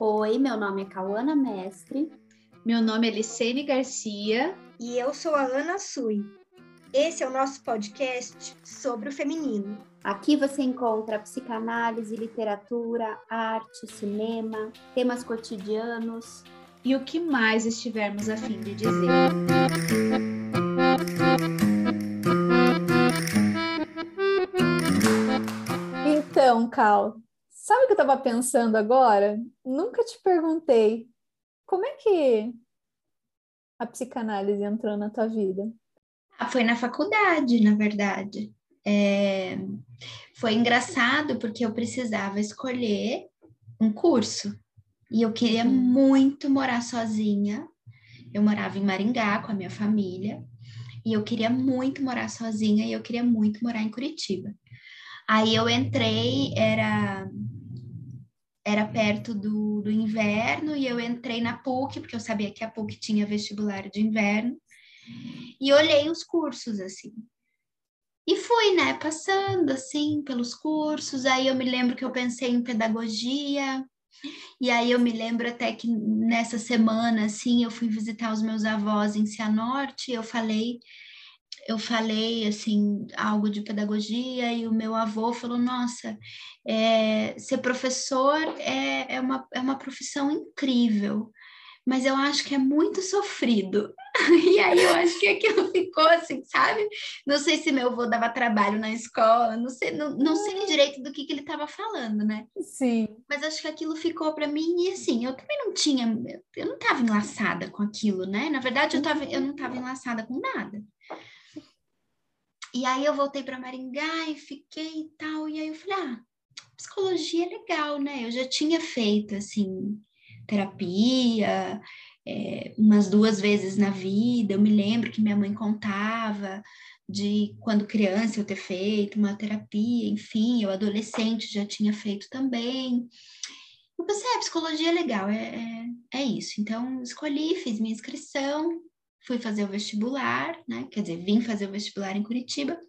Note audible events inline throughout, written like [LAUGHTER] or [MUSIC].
Oi, meu nome é Cauana Mestre. Meu nome é Licene Garcia. E eu sou a Ana Sui. Esse é o nosso podcast sobre o feminino. Aqui você encontra psicanálise, literatura, arte, cinema, temas cotidianos e o que mais estivermos a fim de dizer. Então, Cal, sabe o que eu estava pensando agora? Nunca te perguntei como é que a psicanálise entrou na tua vida. Ah, foi na faculdade, na verdade. É... Foi engraçado porque eu precisava escolher um curso e eu queria uhum. muito morar sozinha. Eu morava em Maringá com a minha família e eu queria muito morar sozinha e eu queria muito morar em Curitiba. Aí eu entrei, era era perto do, do inverno e eu entrei na PUC, porque eu sabia que a PUC tinha vestibular de inverno, e olhei os cursos assim. E fui, né, passando assim pelos cursos. Aí eu me lembro que eu pensei em pedagogia. E aí eu me lembro até que nessa semana, assim, eu fui visitar os meus avós em Cianorte, e eu falei eu falei assim algo de pedagogia e o meu avô falou nossa é, ser professor é, é, uma, é uma profissão incrível mas eu acho que é muito sofrido. [LAUGHS] E aí eu acho que aquilo ficou assim sabe? Não sei se meu avô dava trabalho na escola não sei não, não sei direito do que, que ele estava falando né? Sim. Mas acho que aquilo ficou para mim e assim eu também não tinha eu não estava enlaçada com aquilo né? Na verdade eu tava eu não estava enlaçada com nada e aí eu voltei para Maringá e fiquei e tal. E aí eu falei, ah, psicologia é legal, né? Eu já tinha feito, assim, terapia é, umas duas vezes na vida. Eu me lembro que minha mãe contava de quando criança eu ter feito uma terapia, enfim, eu adolescente já tinha feito também. Eu pensei, ah, psicologia é legal, é, é, é isso. Então, escolhi, fiz minha inscrição, fui fazer o vestibular, né? Quer dizer, vim fazer o vestibular em Curitiba.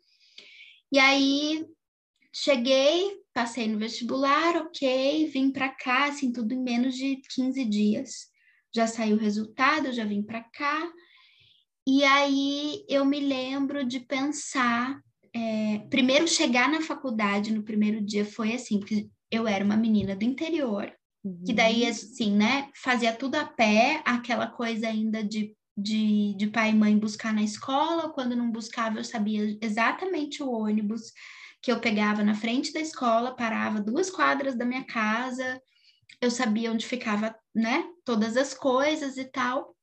E aí cheguei, passei no vestibular, ok, vim para cá, assim, tudo em menos de 15 dias. Já saiu o resultado, já vim para cá. E aí eu me lembro de pensar, é, primeiro chegar na faculdade no primeiro dia foi assim, porque eu era uma menina do interior, uhum. que daí uhum. assim, né, fazia tudo a pé, aquela coisa ainda de de, de pai e mãe buscar na escola, quando não buscava, eu sabia exatamente o ônibus que eu pegava na frente da escola, parava duas quadras da minha casa, eu sabia onde ficava, né, todas as coisas e tal.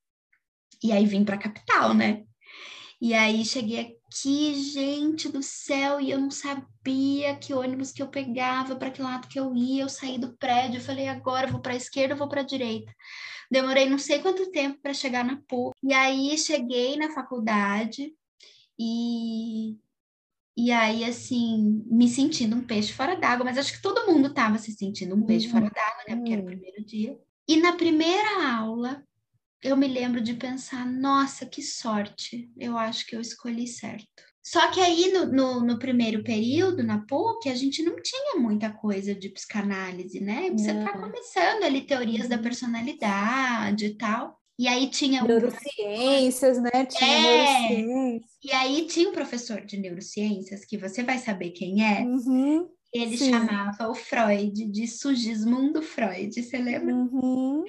E aí vim para a capital, né? E aí cheguei aqui, gente do céu, e eu não sabia que ônibus que eu pegava, para que lado que eu ia. Eu saí do prédio, eu falei, agora eu vou para a esquerda, eu vou para a direita. Demorei não sei quanto tempo para chegar na PUC. E aí cheguei na faculdade e e aí, assim, me sentindo um peixe fora d'água, mas acho que todo mundo estava se sentindo um peixe fora d'água, né? Porque era o uhum. primeiro dia. E na primeira aula, eu me lembro de pensar: nossa, que sorte, eu acho que eu escolhi certo. Só que aí no, no, no, primeiro período, na PUC, a gente não tinha muita coisa de psicanálise, né? Você está começando ali teorias da personalidade e tal. E aí tinha um neurociências, né? Tinha é, neurociências. E aí tinha um professor de neurociências que você vai saber quem é. Uhum, ele sim. chamava o Freud de Sugismundo Freud, você lembra? Uhum.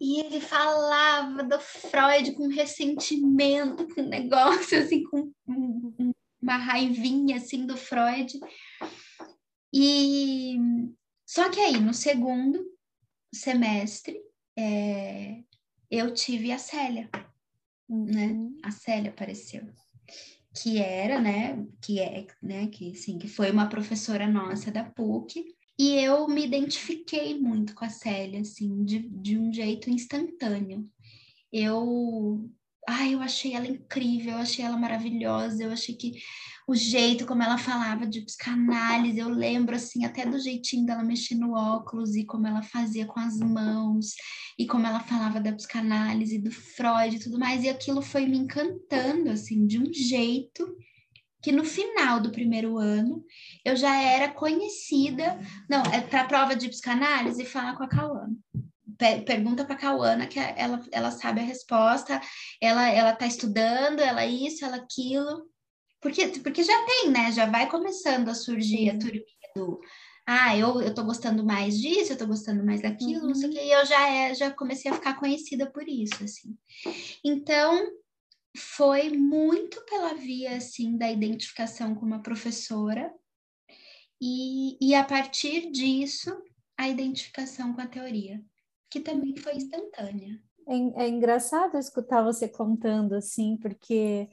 E ele falava do Freud com ressentimento, com negócio assim, com uma raivinha assim do Freud. E só que aí no segundo semestre é, eu tive a Célia, né? Uhum. A Célia apareceu, que era, né? Que é, né? Que sim, que foi uma professora nossa da PUC. E eu me identifiquei muito com a Célia, assim, de, de um jeito instantâneo. Eu Ai, eu achei ela incrível, eu achei ela maravilhosa, eu achei que o jeito como ela falava de psicanálise, eu lembro assim até do jeitinho dela mexer no óculos e como ela fazia com as mãos e como ela falava da psicanálise, do Freud e tudo mais, e aquilo foi me encantando assim de um jeito que no final do primeiro ano eu já era conhecida, não, é para prova de psicanálise falar com a Cauã. pe- pergunta para Cauana que ela, ela sabe a resposta, ela ela tá estudando, ela isso, ela aquilo. Porque, porque já tem, né? Já vai começando a surgir a turminha do ah, eu, eu tô gostando mais disso, eu tô gostando mais daquilo, não sei o Uhum. que, e eu já, é, já comecei a ficar conhecida por isso, assim. Então, foi muito pela via, assim, da identificação com uma professora, e, e a partir disso, a identificação com a teoria, que também foi instantânea. É, é engraçado escutar você contando assim, porque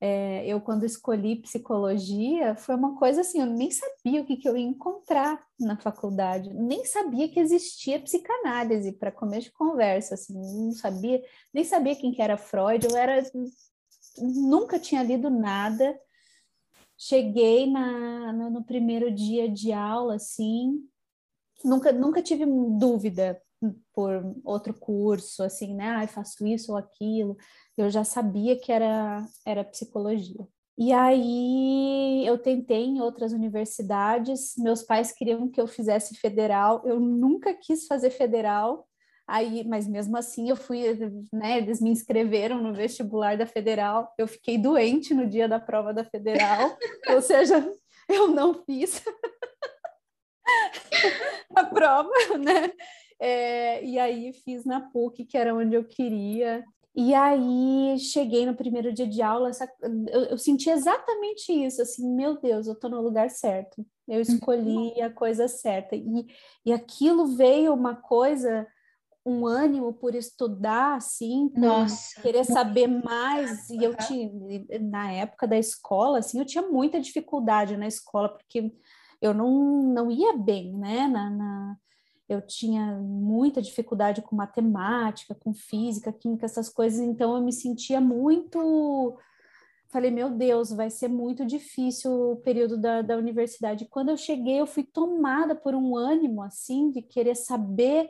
é, eu, quando escolhi psicologia, foi uma coisa assim, eu nem sabia o que, que eu ia encontrar na faculdade, nem sabia que existia psicanálise para começo de conversa, assim, não sabia, nem sabia quem que era Freud, eu era, nunca tinha lido nada. Cheguei na, no, no primeiro dia de aula, assim, nunca, nunca tive dúvida por outro curso, assim, né? Ah, faço isso ou aquilo. Eu já sabia que era, era psicologia. E aí eu tentei em outras universidades, meus pais queriam que eu fizesse federal, eu nunca quis fazer federal, aí, mas mesmo assim eu fui, né, eles me inscreveram no vestibular da federal, eu fiquei doente no dia da prova da federal, [LAUGHS] ou seja, eu não fiz [LAUGHS] a prova, né? É, e aí fiz na PUC, que era onde eu queria. E aí cheguei no primeiro dia de aula, essa, eu, eu, senti exatamente isso, assim, meu Deus, eu tô no lugar certo. Eu escolhi a coisa certa. E, e aquilo veio uma coisa, um ânimo por estudar, assim, por Nossa. querer saber mais. E eu tinha, na época da escola, assim, eu tinha muita dificuldade na escola, porque eu não, não ia bem, né, na, na eu tinha muita dificuldade com matemática, com física, química, essas coisas, então eu me sentia muito. Falei, meu Deus, vai ser muito difícil o período da, da universidade. Quando eu cheguei, eu fui tomada por um ânimo, assim, de querer saber,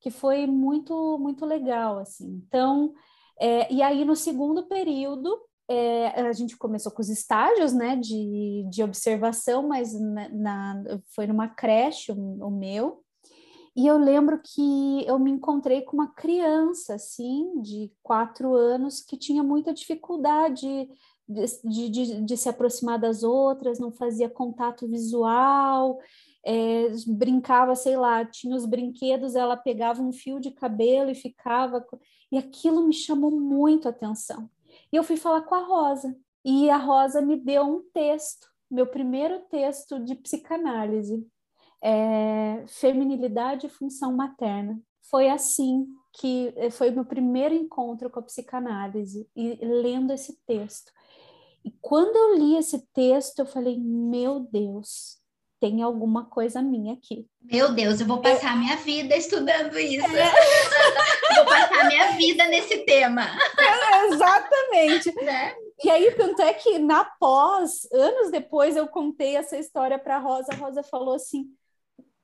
que foi muito, muito legal, assim. Então, é, e aí no segundo período, é, a gente começou com os estágios, né, de, de observação, mas na, na foi numa creche, o, o meu, e eu lembro que eu me encontrei com uma criança, assim, de quatro anos, que tinha muita dificuldade de, de, de se aproximar das outras, não fazia contato visual, é, brincava, sei lá, tinha os brinquedos, ela pegava um fio de cabelo e ficava. E aquilo me chamou muito a atenção. E eu fui falar com a Rosa, e a Rosa me deu um texto, meu primeiro texto de psicanálise é, feminilidade e função materna. Foi assim que foi meu primeiro encontro com a psicanálise e lendo esse texto. E quando eu li esse texto, eu falei: meu Deus, tem alguma coisa minha aqui. Meu Deus, eu vou passar eu... minha vida estudando isso. É. [LAUGHS] vou passar minha vida nesse tema. É, exatamente. [LAUGHS] né? E aí, tanto é que na pós, anos depois, eu contei essa história para a Rosa. A Rosa falou assim: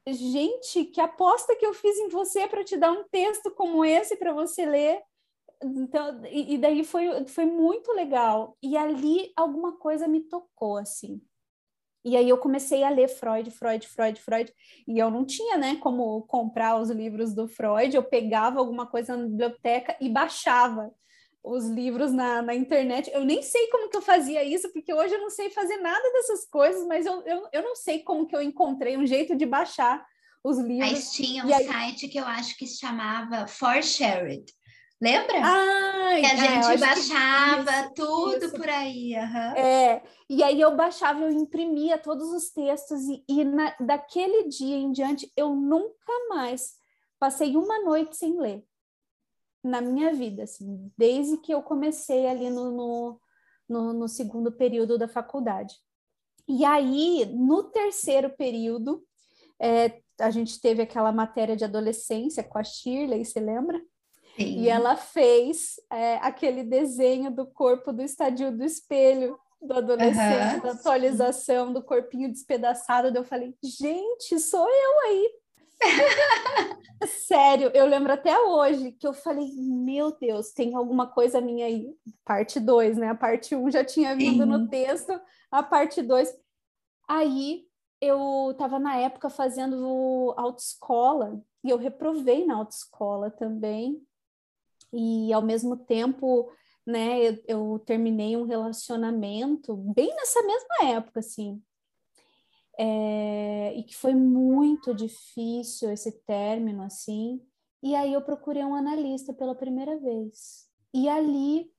gente, que aposta que eu fiz em você para te dar um texto como esse para você ler. Então, e, e, daí foi, foi muito legal. E ali alguma coisa me tocou, assim. E aí eu comecei a ler Freud, Freud, Freud, Freud, e eu não tinha, né, como comprar os livros do Freud, eu pegava alguma coisa na biblioteca e baixava os livros na, na internet. Eu nem sei como que eu fazia isso, porque hoje eu não sei fazer nada dessas coisas, mas eu, eu, eu não sei como que eu encontrei um jeito de baixar os livros. Mas tinha um aí... site que eu acho que se chamava For Shared. Lembra? Ah, que a é, gente baixava isso, tudo isso. por aí. Uhum. É, e aí eu baixava, eu imprimia todos os textos, e, e na, daquele dia em diante eu nunca mais passei uma noite sem ler na minha vida, assim, desde que eu comecei ali no, no, no, no segundo período da faculdade. E aí, no terceiro período, é, a gente teve aquela matéria de adolescência com a Shirley, você lembra? Sim. E ela fez é, aquele desenho do corpo do estadio do espelho do adolescente, uhum. da atualização do corpinho despedaçado. Eu falei, gente, sou eu aí. Sério, eu lembro até hoje que eu falei, meu Deus, tem alguma coisa minha aí. Parte 2, né? A parte 1 um já tinha vindo Sim. no texto, a parte 2. Aí eu estava na época fazendo autoescola e eu reprovei na autoescola também. E ao mesmo tempo, né, eu, eu terminei um relacionamento bem nessa mesma época, assim. É, e que foi muito difícil esse término, assim. E aí eu procurei um analista pela primeira vez. E ali,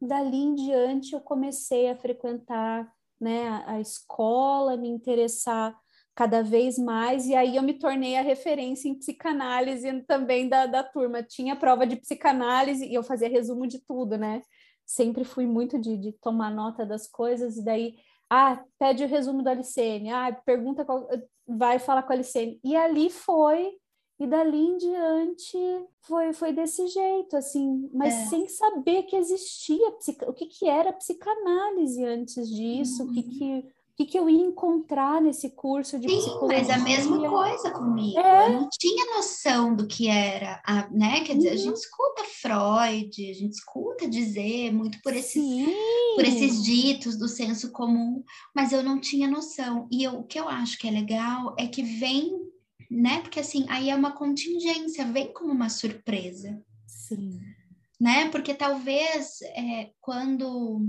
dali em diante, eu comecei a frequentar né, a, a escola, me interessar cada vez mais, e aí eu me tornei a referência em psicanálise também da, da turma. Tinha prova de psicanálise e eu fazia resumo de tudo, né? Sempre fui muito de, de tomar nota das coisas, e daí, ah, pede o resumo da Alicene, ah, pergunta qual, vai falar com a Alicene. E ali foi e dali em diante foi, foi desse jeito, assim, mas é. sem saber que existia o que, que era psicanálise antes disso, uhum. o que, uhum. que, o que, que eu ia encontrar nesse curso de Sim, psicologia. mas a mesma coisa comigo. É. Eu não tinha noção do que era, a, né? Quer dizer, uhum. a gente escuta Freud, a gente escuta dizer muito por esses, por esses ditos do senso comum, mas eu não tinha noção. E eu, o que eu acho que é legal é que vem né? Porque assim, aí é uma contingência, vem como uma surpresa. Sim. Né? Porque talvez é, quando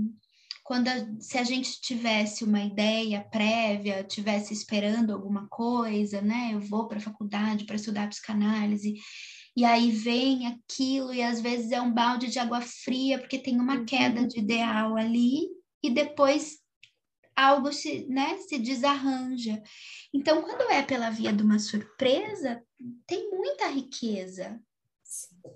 quando a, se a gente tivesse uma ideia prévia, tivesse esperando alguma coisa, né? Eu vou para a faculdade para estudar psicanálise, e aí vem aquilo, e às vezes é um balde de água fria, porque tem uma queda uhum. de ideal ali, e depois algo se, né, se desarranja. Então, quando é pela via de uma surpresa, tem muita riqueza.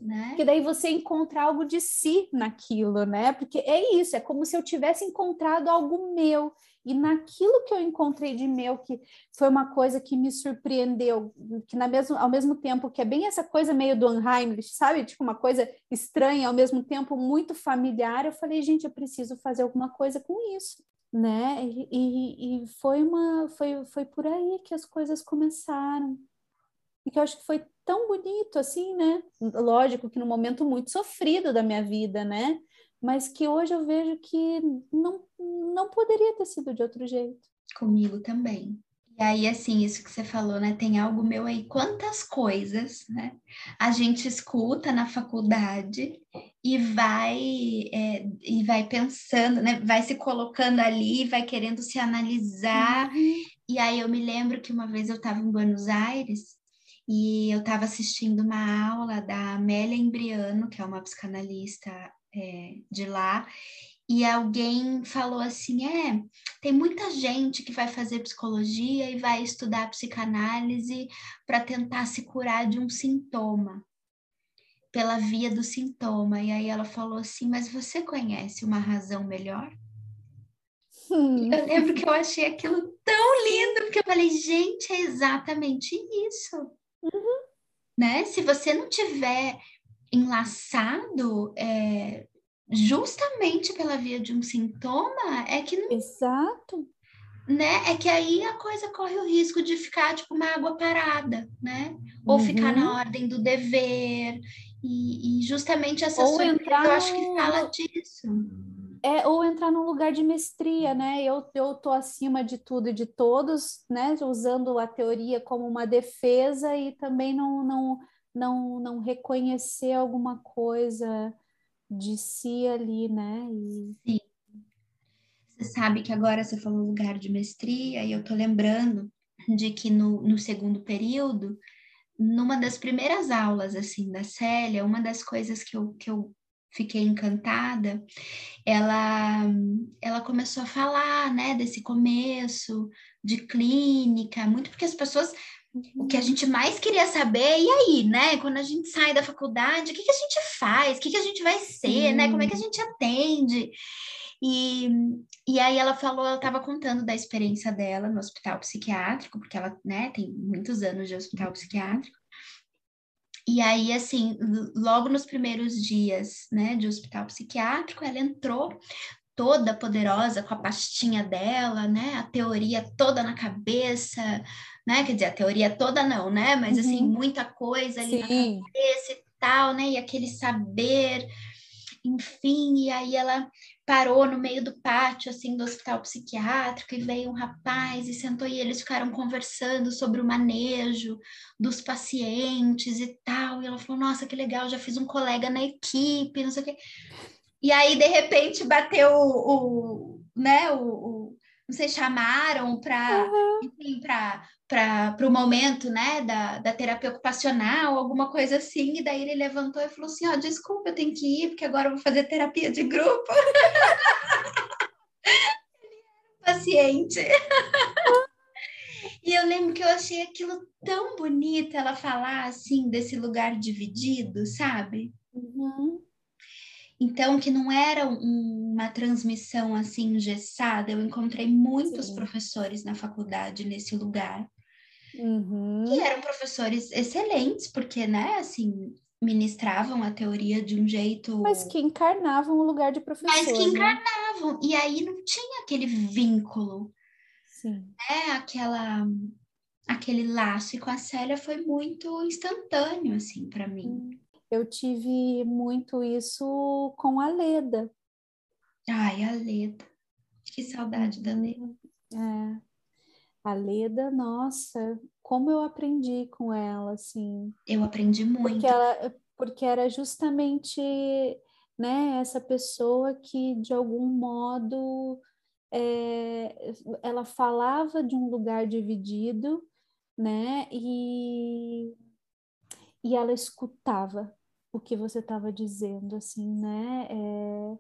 Né? Que daí você encontra algo de si naquilo, né? Porque é isso, é como se eu tivesse encontrado algo meu. E naquilo que eu encontrei de meu, que foi uma coisa que me surpreendeu, que na mesmo, ao mesmo tempo que é bem essa coisa meio do Unheimlich, sabe? Tipo uma coisa estranha, ao mesmo tempo muito familiar, eu falei, gente, eu preciso fazer alguma coisa com isso né? E, e, foi uma foi, foi por aí que as coisas começaram. E que eu acho que foi tão bonito assim, né? Lógico que num momento muito sofrido da minha vida, né? Mas que hoje eu vejo que não, não poderia ter sido de outro jeito. Comigo também. E aí, assim, isso que você falou, né? Tem algo meu aí, quantas coisas, né? A gente escuta na faculdade e vai é, e vai pensando, né? Vai se colocando ali, vai querendo se analisar. Uhum. E aí eu me lembro que uma vez eu estava em Buenos Aires e eu estava assistindo uma aula da Amélia Embriano, que é uma psicanalista é, de lá, e alguém falou assim: é, tem muita gente que vai fazer psicologia e vai estudar psicanálise para tentar se curar de um sintoma, pela via do sintoma. E aí ela falou assim: mas você conhece uma razão melhor? Hum. Eu lembro que eu achei aquilo tão lindo, porque eu falei, gente, é exatamente isso. Uhum. Né? Se você não tiver enlaçado é, justamente pela via de um sintoma, é que não. Exato. Né? É que aí a coisa corre o risco de ficar tipo uma água parada, né? Ou uhum. ficar na ordem do dever. E, e justamente essa ou entrar eu acho que fala disso. É, ou entrar num lugar de mestria, né? Eu, eu tô acima de tudo e de todos, né? Usando a teoria como uma defesa e também não, não, não, não reconhecer alguma coisa de si ali, né? E... Sim. Você sabe que agora você falou lugar de mestria, e eu tô lembrando de que no, no segundo período, numa das primeiras aulas, assim, da Célia, uma das coisas que eu, que eu fiquei encantada, ela, ela começou a falar, né, desse começo de clínica, muito porque as pessoas o que a gente mais queria saber, e aí, né? Quando a gente sai da faculdade, o que, que a gente faz? O que, que a gente vai ser, né? Como é que a gente atende? E, e aí ela falou, ela estava contando da experiência dela no hospital psiquiátrico, porque ela, né, tem muitos anos de hospital psiquiátrico. E aí, assim, logo nos primeiros dias, né, de hospital psiquiátrico, ela entrou toda poderosa com a pastinha dela, né, a teoria toda na cabeça, né? Quer dizer, a teoria toda não, né? Mas assim, uhum. assim, muita coisa ali Sim. na cabeça e tal, né? E aquele saber. enfim, e aí ela parou no meio do pátio, assim, do hospital psiquiátrico, e veio um rapaz e sentou, e eles ficaram conversando sobre o manejo dos pacientes e tal, e ela falou, nossa, que legal, já fiz um colega na equipe, não sei o quê. E aí, de repente, bateu o, o né, o, o vocês chamaram para uhum. para o momento né, da, da terapia ocupacional, alguma coisa assim, e daí ele levantou e falou assim, ó, oh, desculpa, eu tenho que ir, porque agora eu vou fazer terapia de grupo. [LAUGHS] ele era um paciente. e eu lembro que eu achei aquilo tão bonito ela falar assim desse lugar dividido, sabe? Uhum. Então, que não era um, uma transmissão assim engessada, eu encontrei muitos Sim. professores na faculdade nesse lugar. Uhum. Que eram professores excelentes, porque, né, assim, ministravam a teoria de um jeito. Mas que encarnavam o lugar de professor. Mas que né? encarnavam. Né? E aí não tinha aquele vínculo. Sim. Né? Aquela, aquele laço. E com a Célia foi muito instantâneo, assim, para mim. Eu tive muito isso com a Leda. Ai, a Leda. Que saudade da Leda. É. A Leda, nossa, como eu aprendi com ela, assim. Eu aprendi muito. Porque, ela, porque era justamente né, essa pessoa que, de algum modo, é, ela falava de um lugar dividido, né, e, e ela escutava o que você estava dizendo, assim, né? É,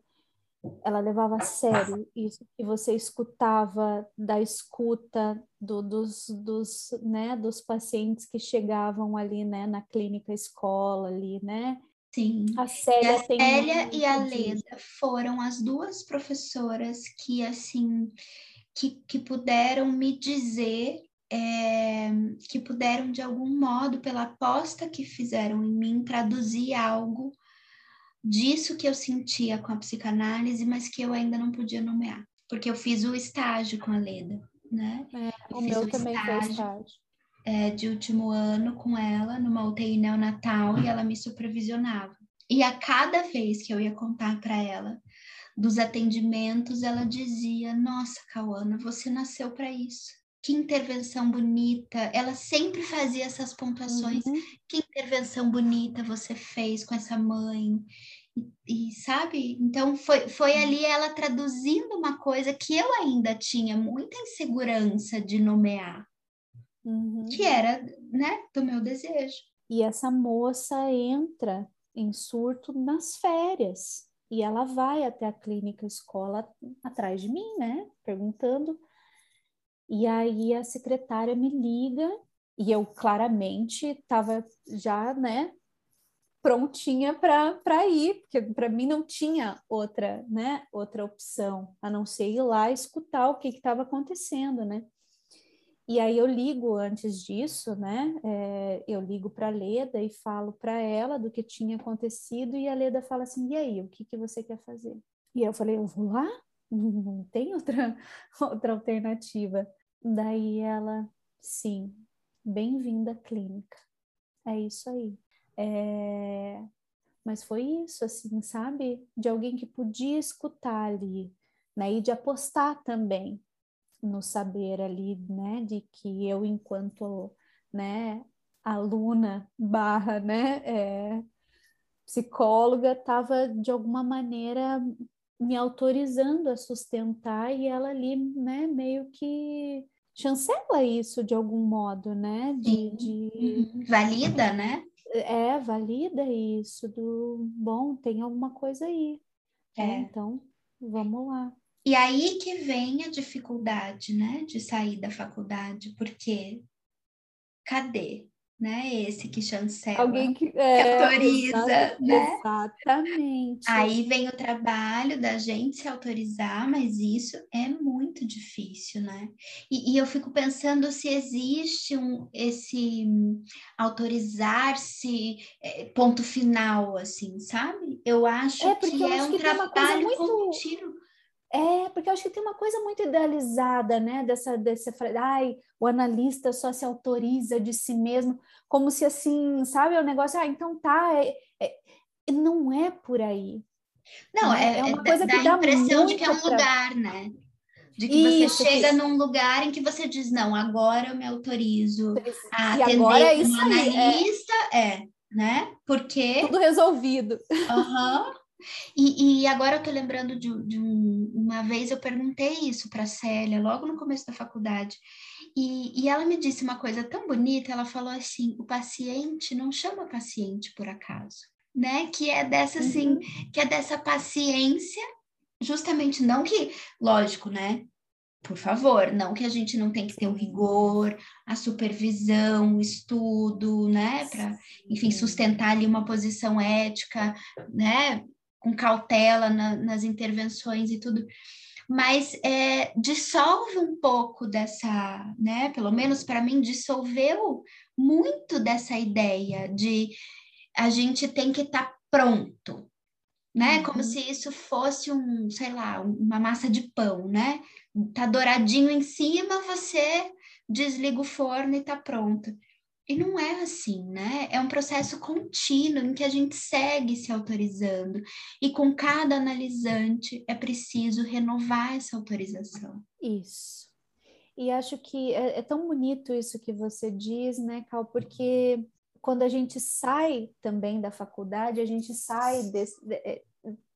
ela levava a sério isso que você escutava da escuta do, dos, dos, né, dos pacientes que chegavam ali, né, na clínica escola ali, né? Sim. A Célia, e a, Célia e a Leda foram as duas professoras que, assim, que, que puderam me dizer é, que puderam, de algum modo, pela aposta que fizeram em mim, traduzir algo disso que eu sentia com a psicanálise, mas que eu ainda não podia nomear, porque eu fiz o estágio com a Leda, né? É, o meu também estágio, foi estágio. É, de último ano com ela, numa UTI neonatal, e ela me supervisionava. E a cada vez que eu ia contar para ela dos atendimentos, ela dizia: Nossa, Cauana, você nasceu para isso que intervenção bonita. Ela sempre fazia essas pontuações. Uhum. Que intervenção bonita você fez com essa mãe. E, e, sabe? Então foi, foi ali ela traduzindo uma coisa que eu ainda tinha muita insegurança de nomear. Uhum. Que era, né, do meu desejo. E essa moça entra em surto nas férias. E ela vai até a clínica escola atrás de mim, né? Perguntando e aí a secretária me liga e eu claramente estava já, né, prontinha para ir, porque para mim não tinha outra, né, outra opção, a não ser ir lá escutar o que estava acontecendo, né? E aí eu ligo antes disso, né? É, eu ligo para a Leda e falo para ela do que tinha acontecido e a Leda fala assim: "E aí, o que que você quer fazer?" E eu falei: "Eu vou lá, não tem outra [LAUGHS] outra alternativa." Daí ela, sim, bem-vinda à clínica. É isso aí. É... Mas foi isso, assim, sabe? De alguém que podia escutar ali, né? E de apostar também no saber ali, né? De que eu, enquanto, né, aluna barra, né, é, psicóloga, estava de alguma maneira me autorizando a sustentar e ela ali, né, meio que chancela isso de algum modo, né? De, de... Uhum. valida, né? É, valida isso do bom, tem alguma coisa aí. É. é. Então, vamos lá. E aí que vem a dificuldade, né, de sair da faculdade, porque cadê? Né? Esse que chancela, Alguém que, é, que autoriza, né? Exatamente. Aí vem o trabalho da gente se autorizar, mas isso é muito difícil, né? E, e eu fico pensando se existe um, esse autorizar-se é, ponto final, assim, sabe? Eu acho é, que é um trabalho muito... contínuo. É, porque eu acho que tem uma coisa muito idealizada, né? Dessa, dessa, ai, o analista só se autoriza de si mesmo, como se assim, sabe, o negócio, ah, então tá, é, é, não é por aí. Não, é, é uma coisa dá, que dá a impressão de que é um pra... lugar, né? De que Isso, você chega que... num lugar em que você diz, não, agora eu me autorizo a e atender agora é um analista, é... é, né? Porque... Tudo resolvido. Uhum. E, e, agora eu tô lembrando de, de um, uma vez eu perguntei isso para Célia, logo no começo da faculdade, e, e ela me disse uma coisa tão bonita, ela falou assim, o paciente não chama paciente por acaso, né? Que é dessa assim, uhum. que é dessa paciência, justamente não que, lógico, né? por favor, não que a gente não tem que ter o rigor, a supervisão, o estudo, né, para, enfim, sustentar ali uma posição ética, né, com cautela na, nas intervenções e tudo, mas é, dissolve um pouco dessa, né, pelo menos para mim, dissolveu muito dessa ideia de a gente tem que estar tá pronto, né? Uhum. Como se isso fosse um, sei lá, uma massa de pão, né? Tá douradinho em cima, você desliga o forno e tá pronto. E não é assim, né? É um processo contínuo em que a gente segue se autorizando. E com cada analisante é preciso renovar essa autorização. Isso. E acho que é, é tão bonito isso que você diz, né, Cal? Porque quando a gente sai também da faculdade, a gente sai desse, é,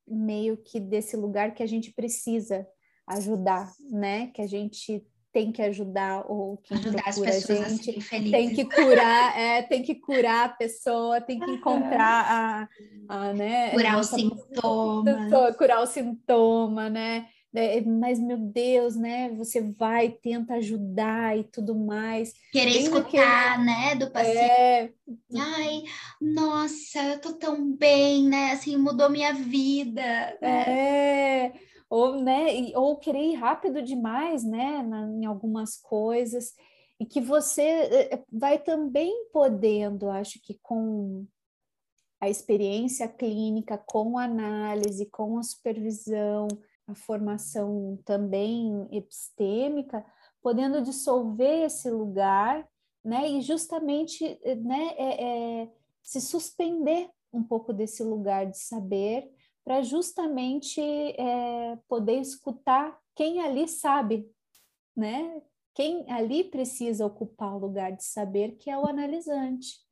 meio que desse lugar que a gente precisa ajudar, né? Que a gente tem que ajudar ou que ajudar as pessoas a gente tem que curar, é, tem que curar a pessoa, tem que encontrar a, a né, curar o sintoma, curar o sintoma, né? É, mas meu Deus, né? Você vai, tenta ajudar e tudo mais. Querer escutar, naquele... né, do paciente. É... Ai, nossa, eu tô tão bem, né? Assim, mudou minha vida. Né? É, ou, né, ou querer ir rápido demais, né, na, em algumas coisas. E que você é, é, vai também podendo, acho que com a experiência clínica, com a análise, com a supervisão, a formação também epistêmica, podendo dissolver esse lugar, né, e justamente, né, é, é, se suspender um pouco desse lugar de saber, para justamente é, poder escutar quem ali sabe, né, quem ali precisa ocupar o lugar de saber, que é o analisante.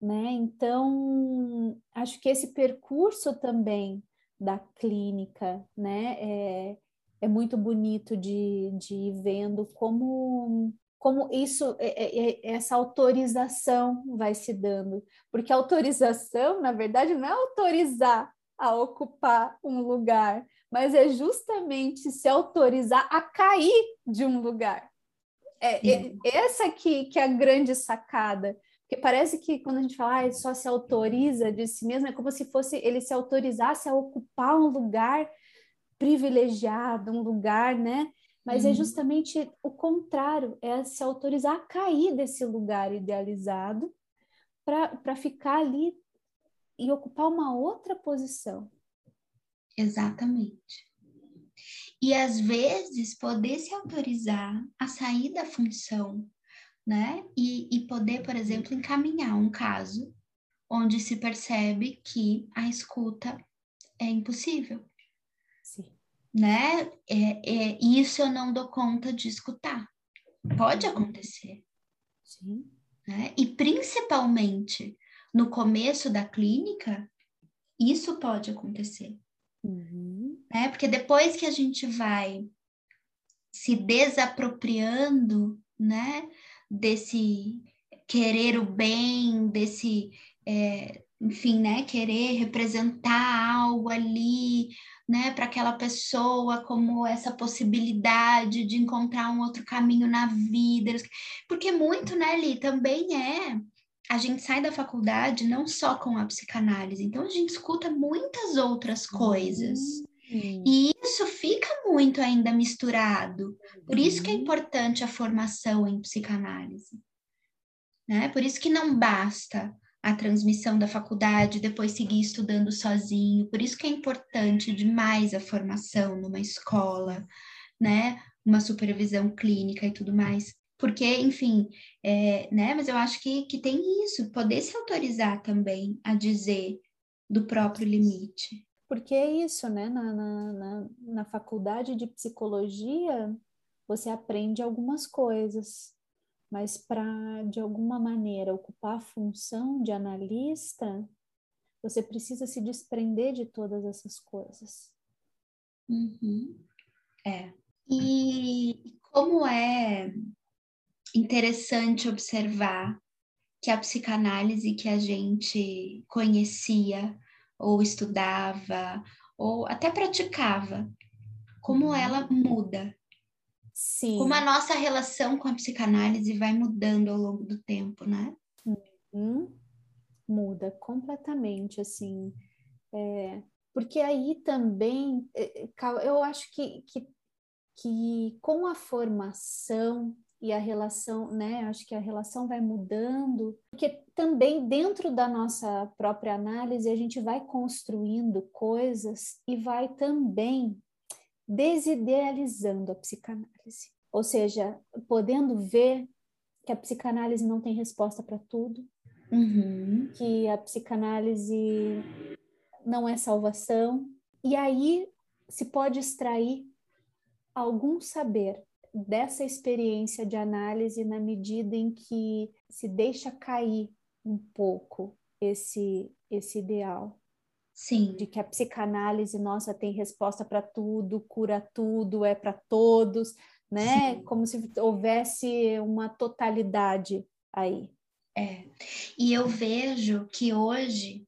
Né? Então, acho que esse percurso também da clínica, né? É, é muito bonito de, de ir vendo como, como isso, é, é, é, essa autorização vai se dando. Porque autorização, na verdade, não é autorizar a ocupar um lugar, mas é justamente se autorizar a cair de um lugar. É, é essa que, que é a grande sacada. Porque parece que quando a gente fala, ah, ele só se autoriza de si mesmo, é como se fosse ele se autorizasse a ocupar um lugar privilegiado, um lugar, né? Mas é uhum. é justamente o contrário, é se autorizar a cair desse lugar idealizado para ficar ali e ocupar uma outra posição. Exatamente. E às vezes poder se autorizar a sair da função né? E, e poder, por exemplo, encaminhar um caso onde se percebe que a escuta é impossível. Sim. Né? É, é, isso eu não dou conta de escutar. Pode acontecer. Sim. Né? E principalmente no começo da clínica, isso pode acontecer. Uhum. Né? Porque depois que a gente vai se desapropriando, né? desse querer o bem, desse, é, enfim, né, querer representar algo ali, né, para aquela pessoa como essa possibilidade de encontrar um outro caminho na vida, porque muito, né, Li, também é a gente sai da faculdade não só com a psicanálise, então a gente escuta muitas outras coisas. Uhum. E isso fica muito ainda misturado. Por isso que é uhum. importante a formação em psicanálise. Né? Por isso que não basta a transmissão da faculdade, depois seguir estudando sozinho. Por isso que é importante demais a formação numa escola, né? Uma supervisão clínica e tudo mais. Porque, enfim, é, né? Mas eu acho que, que tem isso, poder se autorizar também a dizer do próprio limite Porque é isso, né? Na, na, na, na faculdade de psicologia, você aprende algumas coisas, mas para, de alguma maneira, ocupar a função de analista, você precisa se desprender de todas essas coisas. Uhum. É. E como é interessante observar que a psicanálise que a gente conhecia ou estudava ou até praticava, como uhum. ela muda. Sim. Como a nossa relação com a psicanálise vai mudando ao longo do tempo, né? Uhum. Muda completamente, assim. É, porque aí também, é, é, eu acho que, que, que com a formação e a relação, né? Acho que a relação vai mudando, porque também dentro da nossa própria análise a gente vai construindo coisas e vai também desidealizando a psicanálise. Ou seja, podendo ver que a psicanálise não tem resposta para tudo, uhum. que a psicanálise não é salvação, e aí se pode extrair algum saber dessa experiência de análise na medida em que se deixa cair um pouco esse esse ideal. Sim. De que a psicanálise nossa tem resposta para tudo, cura tudo, é para todos, né? Sim. Como se houvesse uma totalidade aí. É. E eu vejo que hoje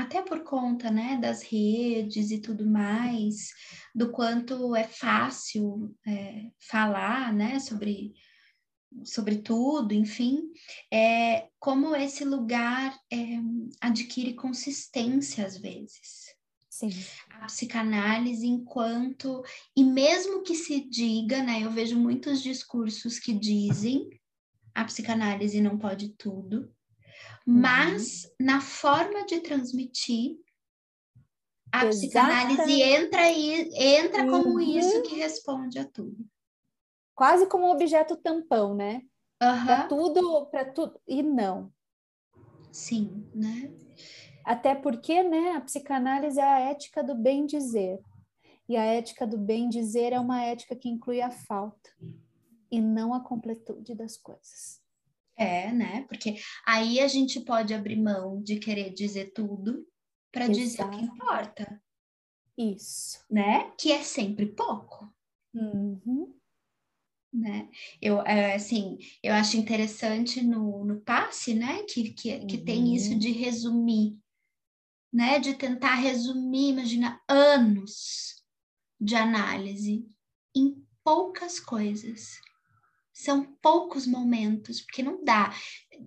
até por conta né, das redes e tudo mais, do quanto é fácil é, falar né, sobre, sobre tudo, enfim, é, como esse lugar é, adquire consistência às vezes. Sim. A psicanálise enquanto, e mesmo que se diga, né, eu vejo muitos discursos que dizem a psicanálise não pode tudo, mas uhum. na forma de transmitir, a Exatamente. psicanálise entra, e, entra uhum. como isso que responde a tudo. Quase como um objeto tampão, né? Uhum. Para tudo, para tudo. E não. Sim, né? Até porque, né, a psicanálise é a ética do bem dizer. E a ética do bem dizer é uma ética que inclui a falta e não a completude das coisas. É, né? Porque aí a gente pode abrir mão de querer dizer tudo para dizer o que importa. Isso. Né? Que é sempre pouco. Uhum. Né? Eu, é, assim, eu acho interessante no, no passe, né? Que, que, que uhum. tem isso de resumir, né? De tentar resumir, imagina, anos de análise em poucas coisas são poucos momentos, porque não dá.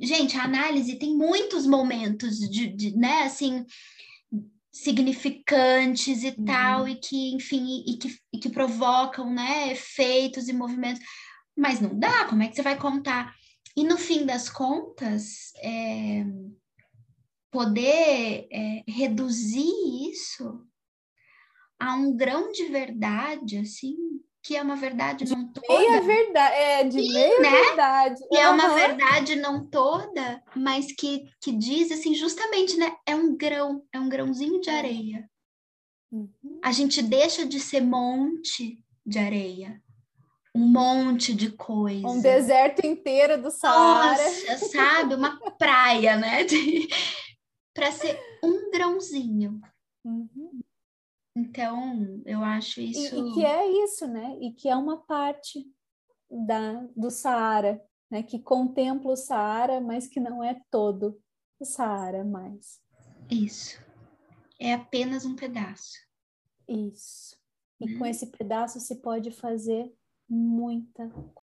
Gente, a análise tem muitos momentos de, de né, assim, significantes e uhum. tal, e que, enfim, e, que, e que provocam, né, efeitos e movimentos, mas não dá, como é que você vai contar? E no fim das contas, é, poder é, reduzir isso a um grão de verdade, assim, que é uma verdade de não toda. Meia verdade, é, de Sim, meia né? verdade. E uhum. é uma verdade não toda, mas que, que diz assim, justamente, né? É um grão, é um grãozinho de areia. Uhum. A gente deixa de ser monte de areia. Um monte de coisa. Um deserto inteiro do Saara. Nossa, sabe? Uma praia, né? [LAUGHS] Para ser um grãozinho. Uhum. Então, eu acho isso. E, e, que é isso, né? E que é uma parte da, do Saara, né? Que contempla o Saara, mas que não é todo o Saara mais. Isso. É apenas um pedaço. Isso. E hum. com esse pedaço se pode fazer muita coisa.